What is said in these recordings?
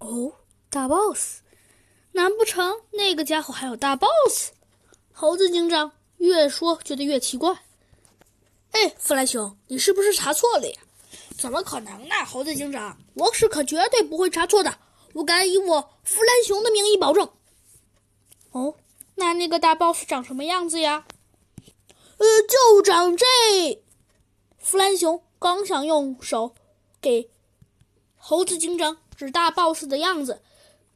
哦，大 boss，难不成那个家伙还有大 boss？猴子警长越说觉得越奇怪。哎，弗兰熊，你是不是查错了呀？怎么可能呢，猴子警长，我是可绝对不会查错的，我敢以我弗兰熊的名义保证。哦，那那个大 boss 长什么样子呀？呃，就长这。弗兰熊刚想用手给猴子警长指大 boss 的样子，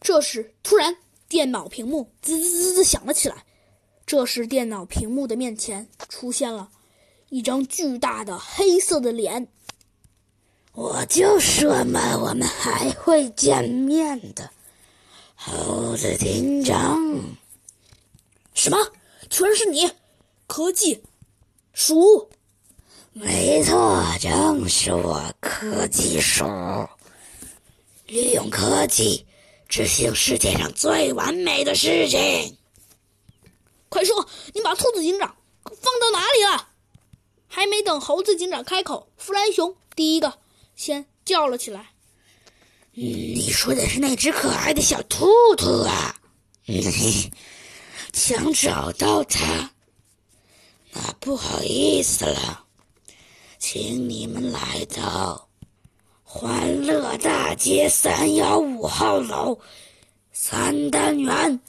这时突然电脑屏幕滋滋滋滋响了起来。这时电脑屏幕的面前出现了一张巨大的黑色的脸。我就说嘛，我们还会见面的，猴子警长。什么？全是你，科技鼠？没错，正是我，科技鼠。利用科技执行世界上最完美的事情。快说，你把兔子警长放到哪里了？还没等猴子警长开口，弗兰熊第一个先叫了起来：“你说的是那只可爱的小兔兔啊？想找到它？那不好意思了。”请你们来到欢乐大街三幺五号楼三单元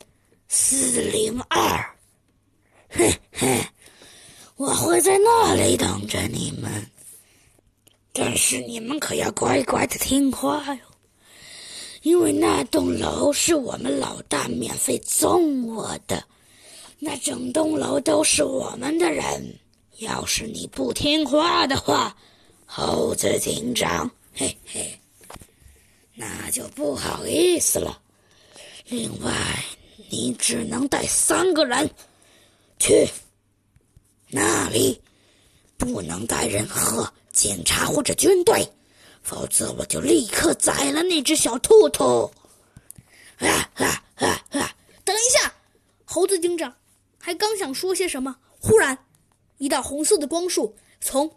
四零二。嘿嘿，我会在那里等着你们。但是你们可要乖乖的听话哟，因为那栋楼是我们老大免费送我的，那整栋楼都是我们的人。要是你不听话的话，猴子警长，嘿嘿，那就不好意思了。另外，你只能带三个人去那里，不能带任何警察或者军队，否则我就立刻宰了那只小兔兔。啊啊啊啊！等一下，猴子警长还刚想说些什么，忽然。一道红色的光束从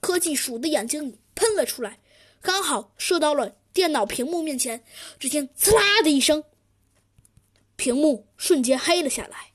科技鼠的眼睛里喷了出来，刚好射到了电脑屏幕面前。只听“呲啦”的一声，屏幕瞬间黑了下来。